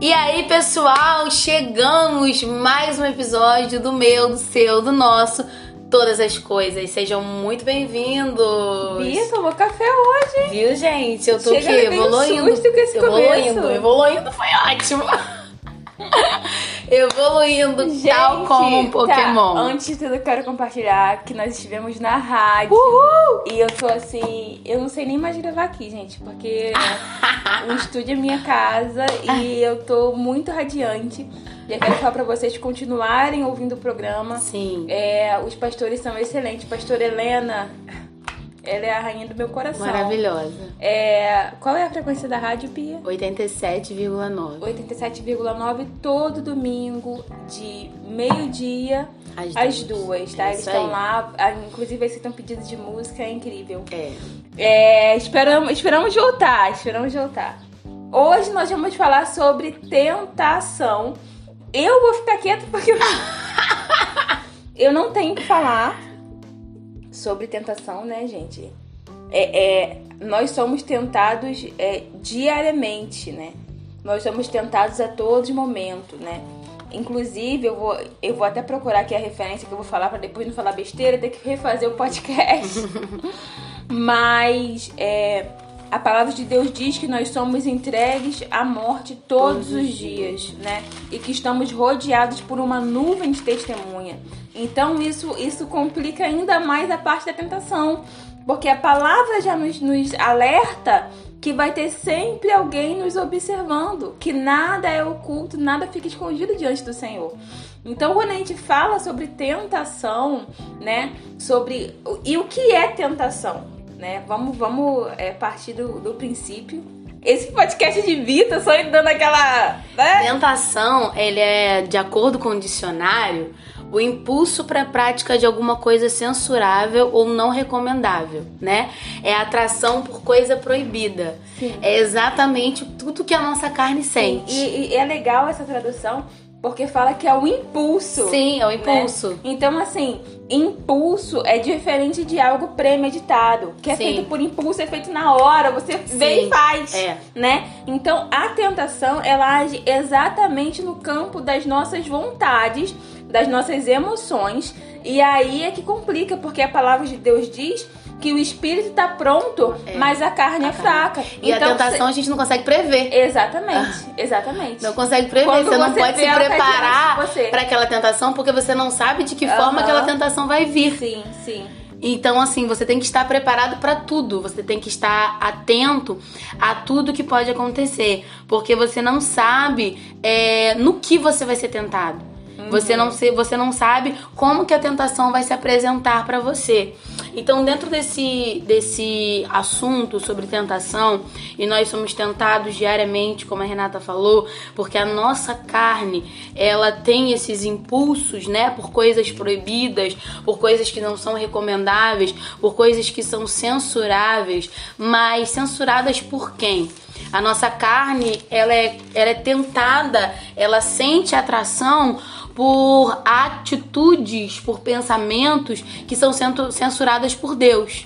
E aí, pessoal, chegamos mais um episódio do meu, do seu, do nosso, todas as coisas. Sejam muito bem-vindos. Bia tomou café hoje. Viu, gente? Eu tô Chega aqui evoluindo. susto com esse evoluindo, começo. evoluindo foi ótimo. evoluindo tal como um tá, Pokémon. Antes de tudo, eu quero compartilhar que nós estivemos na rádio. E eu tô assim, eu não sei nem mais gravar aqui, gente, porque o estúdio é minha casa e eu tô muito radiante. E eu quero falar pra vocês continuarem ouvindo o programa. Sim. É, os pastores são excelentes. Pastor Helena, ela é a rainha do meu coração. Maravilhosa. É, qual é a frequência da rádio, Pia? 87,9. 87,9 todo domingo, de meio-dia Às às duas. duas, tá? É Eles estão lá, inclusive eles estão pedidos de música, é incrível. É. É, esperamos, esperamos voltar, esperamos voltar. Hoje nós vamos falar sobre tentação. Eu vou ficar quieta porque eu, eu não tenho que falar sobre tentação, né, gente? É, é, nós somos tentados é, diariamente, né? Nós somos tentados a todo momento, né? Inclusive, eu vou, eu vou até procurar aqui a referência que eu vou falar para depois não falar besteira, ter que refazer o podcast. Mas é, a palavra de Deus diz que nós somos entregues à morte todos os dias, né? E que estamos rodeados por uma nuvem de testemunha. Então isso, isso complica ainda mais a parte da tentação. Porque a palavra já nos, nos alerta que vai ter sempre alguém nos observando, que nada é oculto, nada fica escondido diante do Senhor. Então, quando a gente fala sobre tentação, né, sobre e o que é tentação, né? Vamos, vamos é, partir do, do princípio. Esse podcast de Vita só dando aquela, né? Tentação, ele é, de acordo com o dicionário, o impulso para a prática de alguma coisa censurável ou não recomendável, né? É atração por coisa proibida. Sim. É exatamente tudo que a nossa carne sente. E, e é legal essa tradução porque fala que é o impulso. Sim, é o né? impulso. Então, assim, impulso é diferente de algo premeditado. Que é Sim. feito por impulso, é feito na hora, você vê Sim, e faz. é. Né? Então, a tentação, ela age exatamente no campo das nossas vontades, das nossas emoções. E aí é que complica, porque a palavra de Deus diz que o espírito tá pronto, É. mas a carne é fraca. E a tentação a gente não consegue prever. Exatamente, exatamente. Não consegue prever, Quando você não você pode se preparar você. para aquela tentação porque você não sabe de que forma Aham. aquela tentação vai vir. Sim, sim. Então, assim, você tem que estar preparado para tudo. Você tem que estar atento a tudo que pode acontecer. Porque você não sabe é, no que você vai ser tentado. Você, não se, você não sabe como que a tentação vai se apresentar para você. Então, dentro desse, desse assunto sobre tentação, e nós somos tentados diariamente, como a Renata falou, porque a nossa carne, ela tem esses impulsos, né, por coisas proibidas, por coisas que não são recomendáveis, por coisas que são censuráveis, mas censuradas por quem? A nossa carne, ela é, ela é tentada, ela sente atração por atitudes, por pensamentos que são sendo censuradas por Deus.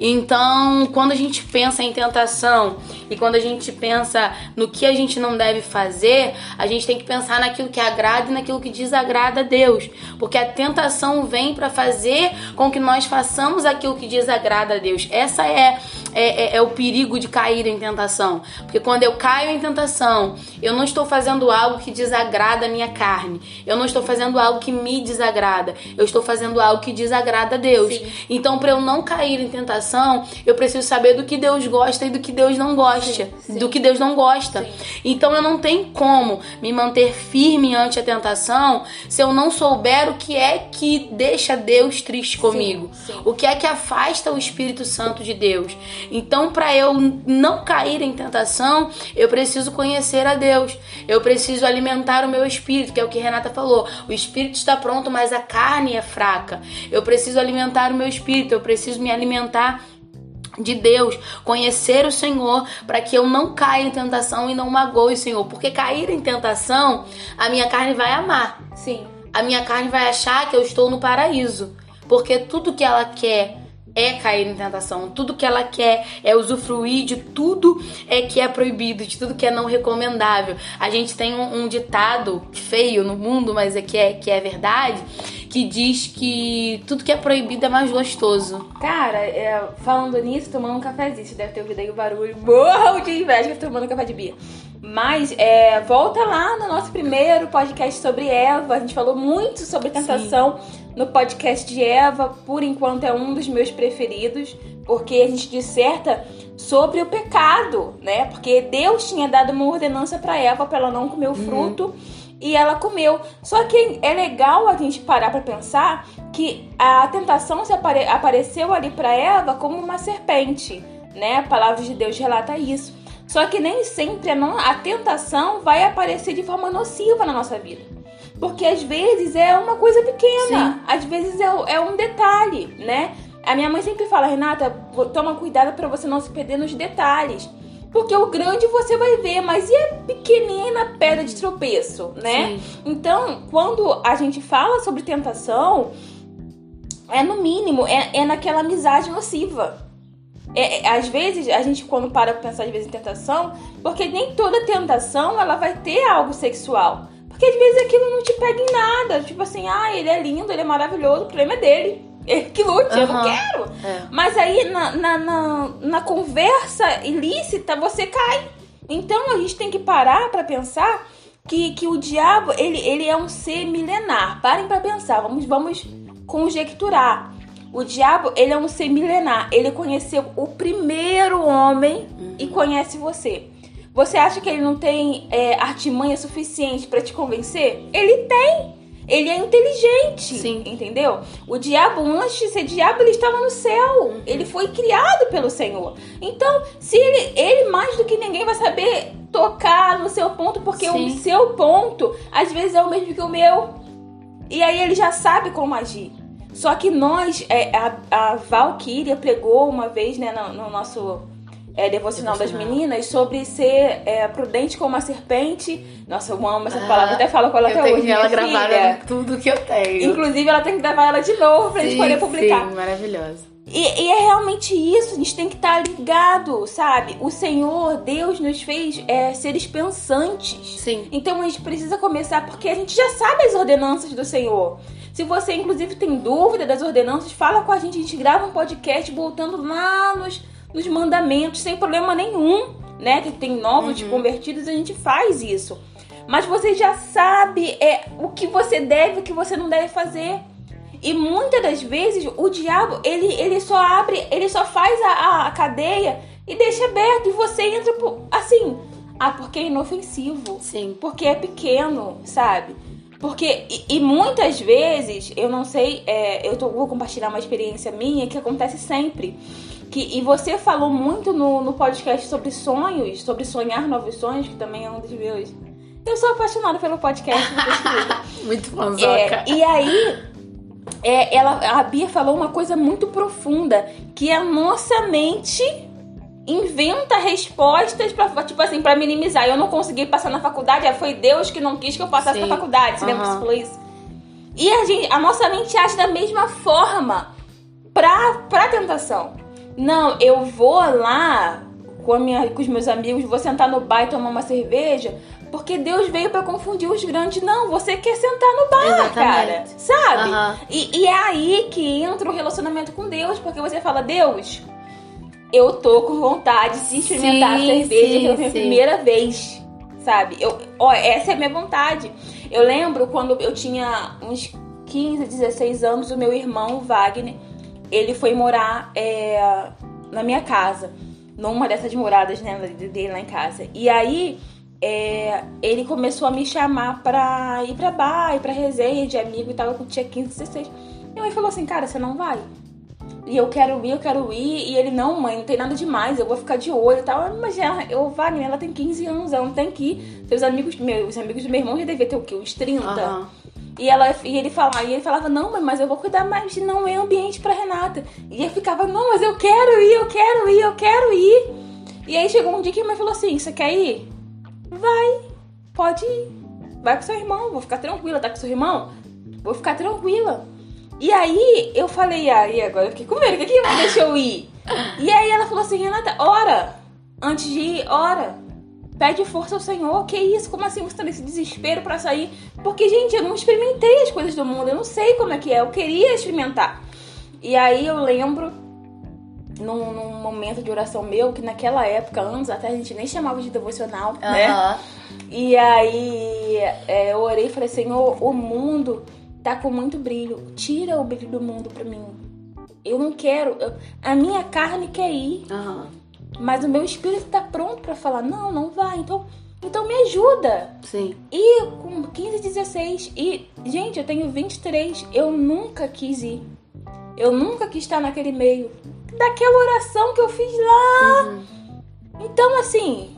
Então, quando a gente pensa em tentação e quando a gente pensa no que a gente não deve fazer, a gente tem que pensar naquilo que agrada e naquilo que desagrada a Deus, porque a tentação vem para fazer com que nós façamos aquilo que desagrada a Deus. Essa é, é, é- é o perigo de cair em tentação, porque quando eu caio em tentação, eu não estou fazendo algo que desagrada a minha carne, eu não estou fazendo algo que me desagrada, eu estou fazendo algo que desagrada a Deus. Sim. Então, para eu não cair em tentação, eu preciso saber do que Deus gosta e do que Deus não gosta, Sim, sim. do que Deus não gosta. Então, eu não tenho como me manter firme ante a tentação se eu não souber o que é que deixa Deus triste comigo, o que é que afasta o Espírito Santo de Deus. Então, para eu não cair em tentação, eu preciso conhecer a Deus. Eu preciso alimentar o meu espírito, que é o que Renata falou. O espírito está pronto, mas a carne é fraca. Eu preciso alimentar o meu espírito, eu preciso me alimentar de Deus, conhecer o Senhor, para que eu não caia em tentação e não magoe o Senhor, porque cair em tentação, a minha carne vai amar. Sim. A minha carne vai achar que eu estou no paraíso, porque tudo que ela quer é cair em tentação. Tudo que ela quer é usufruir de tudo é que é proibido, de tudo que é não recomendável. A gente tem um, um ditado feio no mundo, mas é que é, que é verdade, que diz que tudo que é proibido é mais gostoso. Cara, é, falando nisso, tomando um cafezinho, você deve ter ouvido aí o barulho. Morro de inveja tomando um café de bia. Mas é, volta lá no nosso primeiro podcast sobre Eva. A gente falou muito sobre tentação Sim. No podcast de Eva. Por enquanto é um dos meus preferidos, porque a gente disserta sobre o pecado, né? Porque Deus tinha dado uma ordenança para Eva para ela não comer o uhum. fruto. Uhum e ela comeu. Só que é legal a gente parar para pensar que a tentação se apare apareceu ali para Eva como uma serpente, né? A palavra de Deus relata isso. Só que nem sempre a, não, a tentação vai aparecer de forma nociva na nossa vida. Porque às vezes é uma coisa pequena, Sim. às vezes é, é um detalhe, né? A minha mãe sempre fala, Renata, toma cuidado para você não se perder nos detalhes. Porque o grande você vai ver, mas e a pequenina pedra de tropeço, né? Sim. Então, quando a gente fala sobre tentação, é no mínimo, é, é naquela amizade nociva. É, é, às vezes, a gente quando para pra pensar às vezes em tentação, porque nem toda tentação ela vai ter algo sexual. Porque às vezes aquilo não te pega em nada. Tipo assim, ah, ele é lindo, ele é maravilhoso, o problema é dele. que lute, uhum. eu não quero. É. Mas aí na, na, na, na, conversa ilícita você cai. Então a gente tem que parar para pensar que, que o diabo ele, ele é um ser milenar. Parem para pensar, vamos, vamos conjecturar. O diabo ele é um ser milenar. Ele conheceu o primeiro homem uhum. e conhece você. Você acha que ele não tem é, artimanha suficiente para te convencer? Ele tem ele é inteligente. Sim. Entendeu? O diabo, antes de ser diabo, ele estava no céu. Ele foi criado pelo Senhor. Então, se ele, ele mais do que ninguém vai saber tocar no seu ponto, porque Sim. o seu ponto às vezes é o mesmo que o meu. E aí ele já sabe como agir. Só que nós, é, a, a Valkyria pregou uma vez, né, no, no nosso é, devocional, das meninas sobre ser é, prudente como uma serpente. Nossa, eu amo essa ah, palavra, até falo com ela até hoje. ela gravada tudo que eu tenho. Inclusive, ela tem que gravar ela de novo pra sim, gente poder publicar. Sim, maravilhosa. E, e, é realmente isso, a gente tem que estar tá ligado, sabe? O Senhor, Deus, nos fez é, seres pensantes. Sim. Então a gente precisa começar porque a gente já sabe as ordenanças do Senhor. Se você, inclusive, tem dúvida das ordenanças, fala com a gente. A gente grava um podcast voltando lá nos nos mandamentos sem problema nenhum, né? Que tem novos uhum. convertidos, a gente faz isso. Mas você já sabe é, o que você deve e o que você não deve fazer. E muitas das vezes o diabo, ele, ele só abre, ele só faz a, a cadeia e deixa aberto. E você entra por, assim, ah, porque é inofensivo. Sim. Porque é pequeno, sabe? Porque, e, e muitas vezes, eu não sei, é, eu tô, vou compartilhar uma experiência minha que acontece sempre. Que, e você falou muito no, no podcast sobre sonhos, sobre sonhar novos sonhos, que também é um dos meus. Eu sou apaixonada pelo podcast. muito bom, é, E aí, é, ela, a Bia falou uma coisa muito profunda, que a nossa mente inventa respostas para tipo assim, para minimizar. Eu não consegui passar na faculdade, foi Deus que não quis que eu passasse Sim. na faculdade. Você uhum. lembra que você falou isso? E a, gente, a nossa mente age da mesma forma pra, pra tentação. Não, eu vou lá com, minha, com os meus amigos, vou sentar no bar e tomar uma cerveja, porque Deus veio para confundir os grandes. Não, você quer sentar no bar, Exatamente. cara. Sabe? Uhum. E, e é aí que entra o relacionamento com Deus, porque você fala, Deus, eu tô com vontade de experimentar sim, a cerveja sim, primeira vez. Sabe? Eu, ó, essa é a minha vontade. Eu lembro quando eu tinha uns 15, 16 anos, o meu irmão, Wagner, ele foi morar é, na minha casa, numa dessas moradas né, dele lá em casa. E aí é, ele começou a me chamar pra ir pra bar, ir pra resenha de amigo e tal. Eu tinha 15, 16. E mãe falou assim: Cara, você não vai? E eu quero ir, eu quero ir. E ele: Não, mãe, não tem nada demais, eu vou ficar de olho e tal. Mas já, eu, Wagner, ela tem 15 anos, ela não tem que ir. Seus amigos, meus amigos do meu irmão já devia ter o quê? Uns 30. Uhum. E, ela, e ele falava, e ele falava, não, mas eu vou cuidar mais, não é ambiente para Renata. E ele ficava, não, mas eu quero ir, eu quero ir, eu quero ir. E aí chegou um dia que a mãe falou assim: você quer ir? Vai, pode ir. Vai com seu irmão, vou ficar tranquila, tá com seu irmão? Vou ficar tranquila. E aí eu falei, aí agora eu fiquei com medo, que, que deixa eu ir? E aí ela falou assim, Renata, ora, antes de ir, ora. Pede força ao Senhor. Que isso? Como assim você tá nesse desespero para sair? Porque, gente, eu não experimentei as coisas do mundo. Eu não sei como é que é. Eu queria experimentar. E aí eu lembro, num, num momento de oração meu, que naquela época, anos até, a gente nem chamava de devocional, né? E aí é, eu orei e falei, Senhor, o mundo tá com muito brilho. Tira o brilho do mundo pra mim. Eu não quero. eu- a minha carne quer ir. Mas o meu espírito tá pronto pra falar, não, não vai. Então, então me ajuda. Sim. E com 15, 16, e, gente, eu tenho 23, eu nunca quis ir. Eu nunca quis estar naquele meio. Daquela oração que eu fiz lá. Então, assim,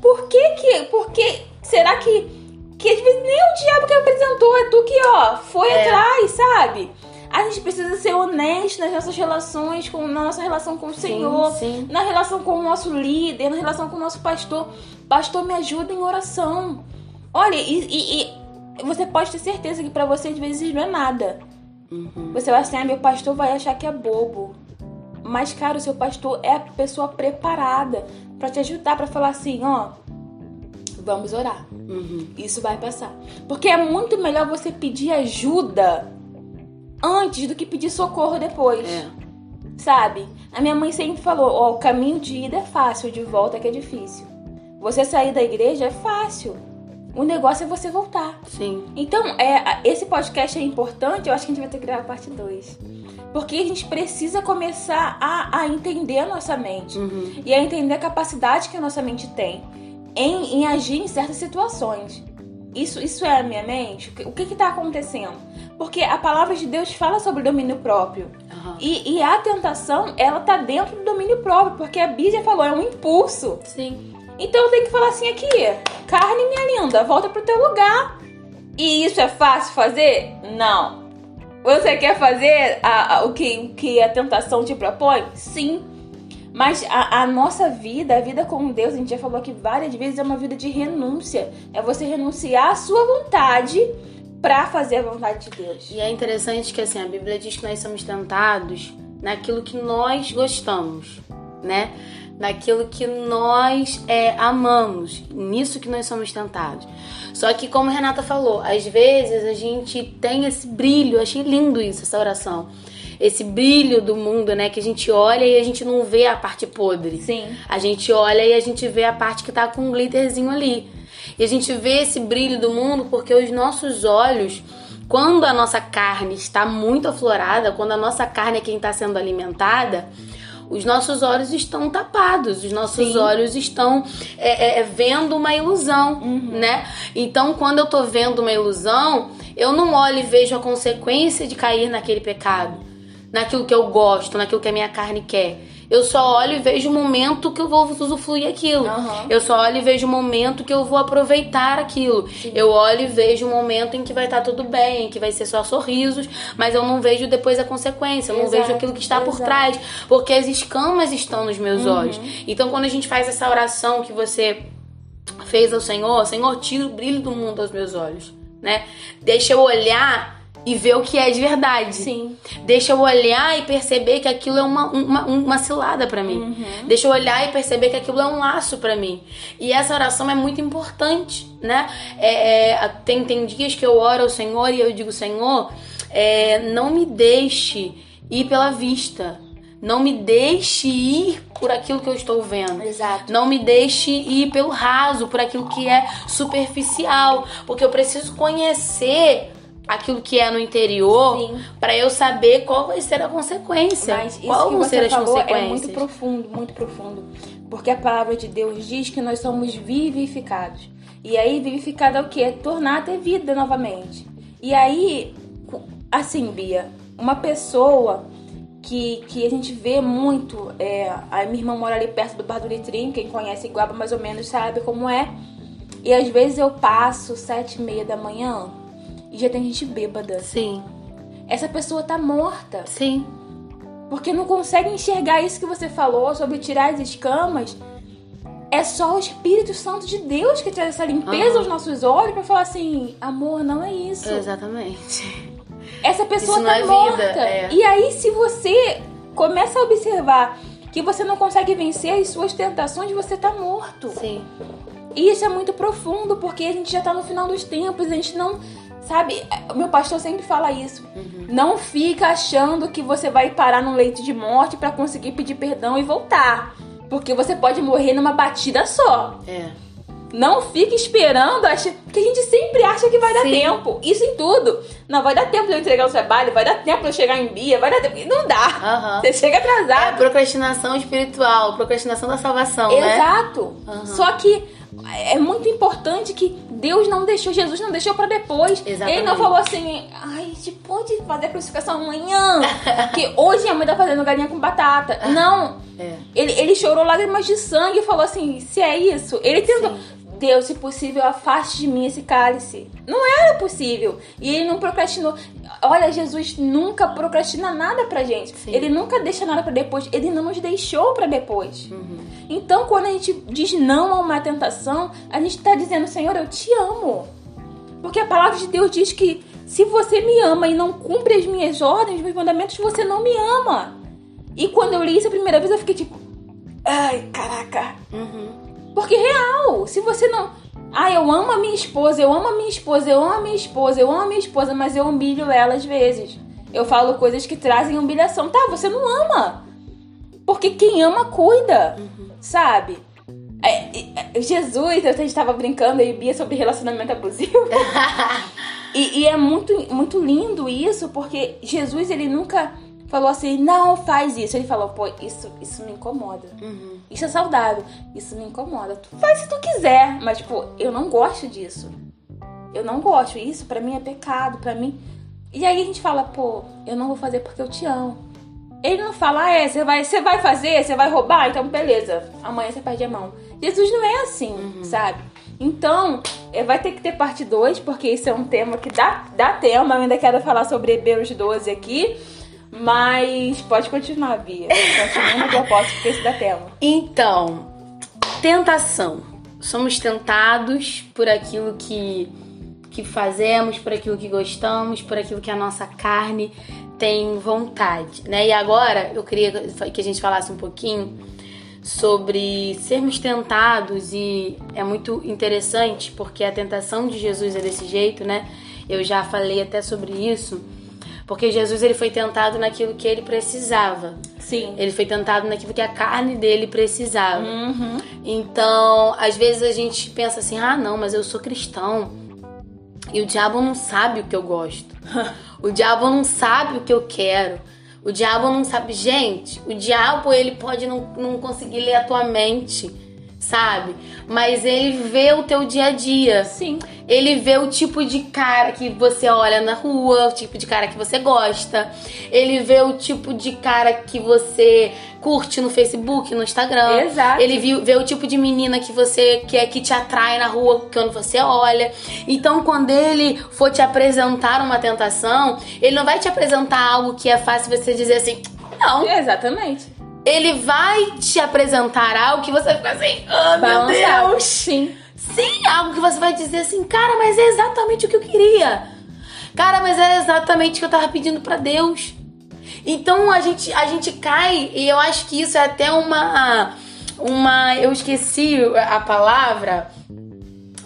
por que que. Por que. Será que. Que nem o diabo que apresentou, é tu que, ó, foi É. atrás, sabe? A gente precisa ser honesto nas nossas relações, com, na nossa relação com o Senhor, sim. na relação com o nosso líder, na relação com o nosso pastor. Pastor, me ajuda em oração. Olha, e, e- e você pode ter certeza que pra você às vezes não é nada. Uhum. Você vai assim, ah, meu pastor vai achar que é bobo. Mas, cara, o seu pastor é a pessoa preparada pra te ajudar, pra falar assim, ó, vamos orar. Uhum. Isso vai passar. Porque é muito melhor você pedir ajuda antes do que pedir socorro depois. É. Sabe? A minha mãe sempre falou: ó, o caminho de ida é fácil, de volta é que é difícil. Você sair da igreja é fácil. O negócio é você voltar. Sim. Então, é, esse podcast é importante, eu acho que a gente vai ter que gravar a parte 2. Porque a gente precisa começar a, a entender a nossa mente. Uhum. E a entender a capacidade que a nossa mente tem em, em agir em certas situações. Isso, isso é a minha mente? O que- O que está acontecendo? Porque a palavra de Deus fala sobre domínio próprio. Aham. E, e a tentação, ela tá dentro do domínio próprio, porque a Bíblia falou, é um impulso. Sim. Então eu tenho que falar assim aqui, carne minha linda, volta pro teu lugar. E isso é fácil fazer? Não. Você quer fazer a- a- o, que, o que a tentação te propõe? Sim. Mas a, a nossa vida, a vida com Deus, a gente já falou aqui várias vezes, é uma vida de renúncia. É você renunciar à sua vontade pra fazer a vontade de Deus. E é interessante que assim, a Bíblia diz que nós somos tentados naquilo que nós gostamos, né? Naquilo que nós é, amamos, nisso que nós somos tentados. Só que, como a Renata falou, às vezes a gente tem esse brilho, eu achei lindo isso, essa oração. Esse brilho do mundo, né? Que a gente olha e a gente não vê a parte podre. Sim. A gente olha e a gente vê a parte que tá com um glitterzinho ali. E a gente vê esse brilho do mundo porque os nossos olhos, quando a nossa carne está muito aflorada, quando a nossa carne é quem está sendo alimentada, os nossos olhos estão tapados, os nossos Sim. olhos estão é, é, é, vendo uma ilusão, né? Então, quando eu tô vendo uma ilusão, eu não olho e vejo a consequência de cair naquele pecado, naquilo que eu gosto, naquilo que a minha carne quer. Eu só olho e vejo o momento que eu vou usufruir aquilo. Aham. Eu só olho e vejo o momento que eu vou aproveitar aquilo. Eu olho e vejo o momento em que vai estar tudo bem, que vai ser só sorrisos, mas eu não vejo depois a consequência, eu não Exato, vejo aquilo que está por exato. trás, porque as escamas estão nos meus Uhum. olhos. Então, quando a gente faz essa oração que você fez ao Senhor, Senhor, tira o brilho do mundo aos meus olhos, né? Deixa eu olhar e ver o que é de verdade. Sim. Deixa eu olhar e perceber que aquilo é uma, uma, uma cilada pra mim. Uhum. Deixa eu olhar e perceber que aquilo é um laço pra mim. E essa oração é muito importante, né? É, é, tem, tem dias que eu oro ao Senhor e eu digo, Senhor, é, não me deixe ir pela vista. Não me deixe ir por aquilo que eu estou vendo. Exato. Não me deixe ir pelo raso, por aquilo que é superficial, porque eu preciso conhecer aquilo que é no interior para eu saber qual vai ser a consequência. Mas isso qual que vão ser as falou é consequências? muito profundo, muito profundo. Porque a palavra de Deus diz que nós somos vivificados. E aí, vivificado é o quê? É tornar a ter vida novamente. E aí, assim, Bia, uma pessoa que, que a gente vê muito, é, a minha irmã mora ali perto do Bar do Litrinho, quem conhece Iguaba mais ou menos sabe como é. E às vezes eu passo sete e meia da manhã e já tem gente bêbada. Sim, Essa pessoa tá morta. sim, Porque não consegue enxergar isso que você falou sobre tirar as escamas. É só o Espírito Santo de Deus que traz essa limpeza Aham. aos nossos olhos pra falar assim: amor, não é isso. exatamente. essa pessoa Isso tá é morta. vida, é. E aí, se você começa a observar que você não consegue vencer as suas tentações, você tá morto. Sim. E isso é muito profundo, porque a gente já tá no final dos tempos, a gente não. Sabe, o meu pastor sempre fala isso. Uhum. Não fica achando que você vai parar num leito de morte pra conseguir pedir perdão e voltar. Porque você pode morrer numa batida só. É. Não fique esperando, acha... porque a gente sempre acha que vai dar Sim. tempo. Isso em tudo. Não, vai dar tempo de eu entregar o trabalho, vai dar tempo de eu chegar em Bia, vai dar tempo. Não dá. Aham. Você chega É atrasado. procrastinação espiritual, procrastinação da salvação, né? Exato. Aham. Só que é muito importante que Deus não deixou, Jesus não deixou pra depois. Exatamente. Ele não falou assim, ai, a gente pode fazer a crucificação amanhã. que hoje a mãe tá fazendo galinha com batata. Não. É. Ele, ele chorou lágrimas de sangue e falou assim: se é isso, ele tentou. Deus, se possível, afaste de mim esse cálice. Não era possível. E ele não procrastinou. Olha, Jesus nunca procrastina nada pra gente. Sim. Ele nunca deixa nada pra depois. Ele não nos deixou pra depois. Uhum. Então, quando a gente diz não a uma tentação, a gente tá dizendo, Senhor, eu te amo. Porque a palavra de Deus diz que se você me ama e não cumpre as minhas ordens, os meus mandamentos, você não me ama. E quando eu li isso a primeira vez, eu fiquei tipo, ai, caraca. Uhum. Porque real, se você não. Ah, eu amo a minha esposa, eu amo a minha esposa, eu amo a minha esposa, eu amo a minha esposa, mas eu humilho ela às vezes. Eu falo coisas que trazem humilhação. Tá, você não ama. Porque quem ama, cuida. Sabe? É, é, Jesus, eu estava brincando aí, Bia, sobre relacionamento abusivo. E, e é muito, muito lindo isso, porque Jesus, ele nunca falou assim, não faz isso. Ele falou, pô, isso, isso me incomoda. Uhum. Isso é saudável. Isso me incomoda. Tu faz se tu quiser, mas, tipo, eu não gosto disso. Eu não gosto. Isso pra mim é pecado, pra mim. E aí a gente fala, pô, eu não vou fazer porque eu te amo. Ele não fala, ah, é, você vai, você vai fazer, você vai roubar, então beleza. Amanhã você perde a mão. Jesus não é assim, sabe? Então, é, vai ter que ter parte 2, porque esse é um tema que dá, dá tema. Eu ainda quero falar sobre Hebreus 12 aqui. Mas pode continuar, Bia. Continua no propósito, porque esse dá tema. Então, tentação. Somos tentados por aquilo que, que fazemos, por aquilo que gostamos, por aquilo que a nossa carne tem vontade, né? E agora eu queria que a gente falasse um pouquinho sobre sermos tentados e é muito interessante porque a tentação de Jesus é desse jeito, né? Eu já falei até sobre isso, porque Jesus ele foi tentado naquilo que ele precisava. Sim. Ele foi tentado naquilo que a carne dele precisava. Uhum. Então, às vezes a gente pensa assim: ah, não, mas eu sou cristão. E o diabo não sabe o que eu gosto. o diabo não sabe o que eu quero. O diabo não sabe. Gente, o diabo ele pode não, não conseguir ler a tua mente, sabe? Mas ele vê o teu dia a dia. Sim. Ele vê o tipo de cara que você olha na rua, o tipo de cara que você gosta. Ele vê o tipo de cara que você curte no Facebook, no Instagram. Exato. Ele viu- vê o tipo de menina que você quer que te atrai na rua quando você olha. Então, quando ele for te apresentar uma tentação, ele não vai te apresentar algo que é fácil você dizer assim, não. Exatamente. Ele vai te apresentar algo que você fica assim, ah, meu. Deus. Sim. Sim, algo que você vai dizer assim, cara, mas é exatamente o que eu queria. Cara, mas é exatamente o que eu tava pedindo pra Deus. Então a gente, a gente cai, e eu acho que isso é até uma. Uma. Eu esqueci a palavra.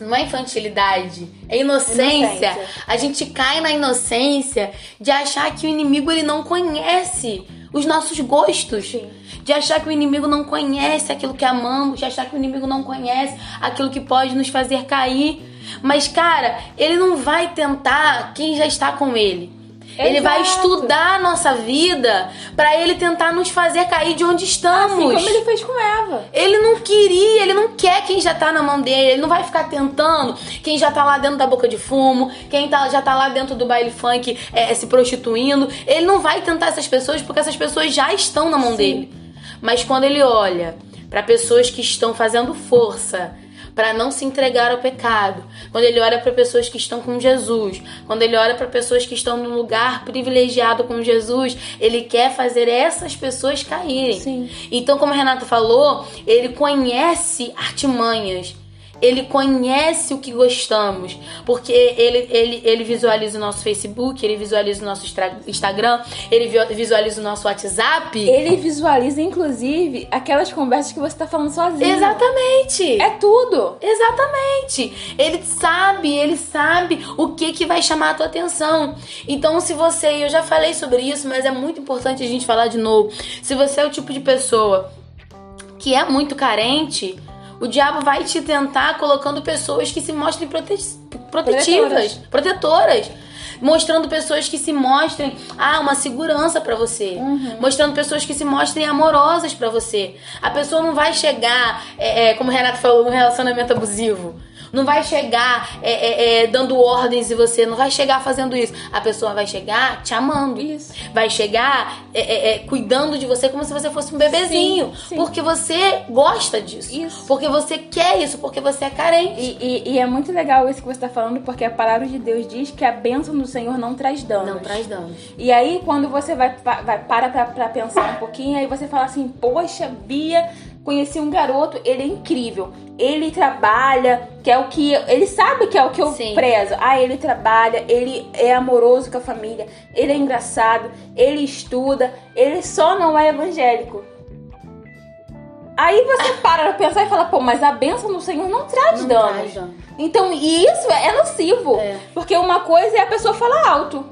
Não é infantilidade, é inocência. Inocência. A gente cai na inocência de achar que o inimigo ele não conhece os nossos gostos. Sim. De achar que o inimigo não conhece aquilo que amamos, de achar que o inimigo não conhece aquilo que pode nos fazer cair. Mas, cara, ele não vai tentar quem já está com ele. Ele vai Exato. estudar a nossa vida pra ele tentar nos fazer cair de onde estamos. Assim como ele fez com Eva. Ele não queria, ele não quer quem já tá na mão dele, ele não vai ficar tentando quem já tá lá dentro da boca de fumo, quem tá, já tá lá dentro do baile funk é, se prostituindo. Ele não vai tentar essas pessoas porque essas pessoas já estão na mão Sim. dele. Mas quando ele olha pra pessoas que estão fazendo força pra não se entregar ao pecado, quando ele olha pra pessoas que estão com Jesus, quando ele olha pra pessoas que estão num lugar privilegiado com Jesus, ele quer fazer essas pessoas caírem. Sim. Então, como a Renata falou, ele conhece artimanhas. Ele conhece o que gostamos, porque ele, ele, ele visualiza o nosso Facebook, ele visualiza o nosso Instagram, ele visualiza o nosso WhatsApp. Ele visualiza, inclusive, aquelas conversas que você tá falando sozinho. Exatamente. É tudo. Exatamente. Ele sabe, ele sabe o que que vai chamar a tua atenção. Então, se você, eu já falei sobre isso, mas é muito importante a gente falar de novo. Se você é o tipo de pessoa que é muito carente, o diabo vai te tentar colocando pessoas que se mostrem prote protetivas, protetoras. protetoras. Mostrando pessoas que se mostrem, ah, uma segurança para você. Uhum. Mostrando pessoas que se mostrem amorosas para você. A pessoa não vai chegar, é, é, como o Renato falou, no relacionamento abusivo não vai chegar é, é, é, dando ordens em você, não vai chegar fazendo isso. A pessoa vai chegar te amando. Isso. Vai chegar é, é, é, cuidando de você como se você fosse um bebezinho. Sim, sim. Porque você gosta disso. Isso. Porque você quer isso, porque você é carente. E, e, e, é muito legal isso que você está falando, porque a palavra de Deus diz que a bênção do Senhor não traz danos. Não traz danos. E aí, quando você vai, vai para pra, pra pensar um pouquinho, aí você fala assim, poxa, Bia conheci um garoto, ele é incrível. Ele trabalha, que é o que. Ele sabe que é o que eu Sim. prezo. Ah, ele trabalha, ele é amoroso com a família, ele é engraçado, ele estuda, ele só não é evangélico. Aí você para pra pensar e fala, pô, mas a bênção do Senhor não traz não danos. Traz. Então, e isso é nocivo. É. Porque uma coisa é a pessoa falar alto.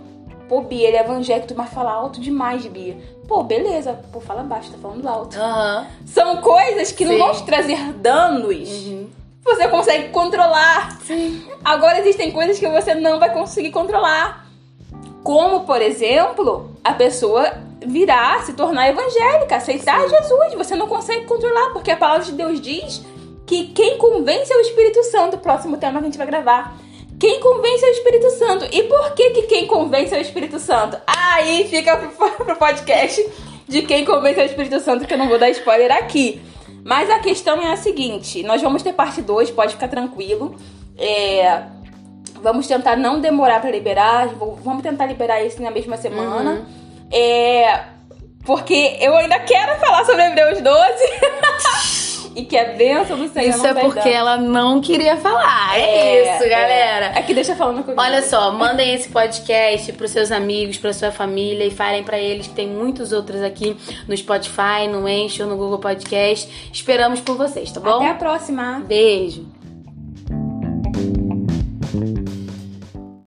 Pô, Bia, ele é evangélico, mas fala alto demais, Bia. Pô, beleza. Pô, fala baixo, tá falando alto. Uhum. São coisas que Sim. não vão te trazer danos. Uhum. Você consegue controlar. Sim. Agora existem coisas que você não vai conseguir controlar. Como, por exemplo, a pessoa virar, se tornar evangélica, aceitar Sim. Jesus. Você não consegue controlar, porque a palavra de Deus diz que quem convence é o Espírito Santo. Próximo tema que a gente vai gravar. Quem convence é o Espírito Santo. E por que, que quem convence é o Espírito Santo? Aí fica pro, pro podcast de quem convence é o Espírito Santo, que eu não vou dar spoiler aqui. Mas a questão é a seguinte: nós vamos ter parte 2, pode ficar tranquilo. É, vamos tentar não demorar para liberar. Vamos tentar liberar esse na mesma semana. Uhum. É, porque eu ainda quero falar sobre Hebreus 12. E que é bênção do Senhor. Isso é porque ela não queria falar. É, é isso, galera. É. Aqui deixa falando comigo. Olha só, mandem esse podcast pros seus amigos, pra sua família e falem para eles que tem muitos outros aqui no Spotify, no Anchor, no Google Podcast. Esperamos por vocês, tá bom? Até a próxima. Beijo.